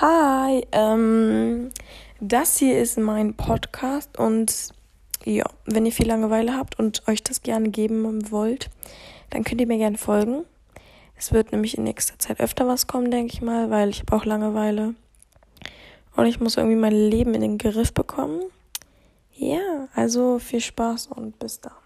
Hi, ähm, das hier ist mein Podcast und ja, wenn ihr viel Langeweile habt und euch das gerne geben wollt, dann könnt ihr mir gerne folgen. Es wird nämlich in nächster Zeit öfter was kommen, denke ich mal, weil ich habe auch Langeweile und ich muss irgendwie mein Leben in den Griff bekommen. Ja, also viel Spaß und bis dann.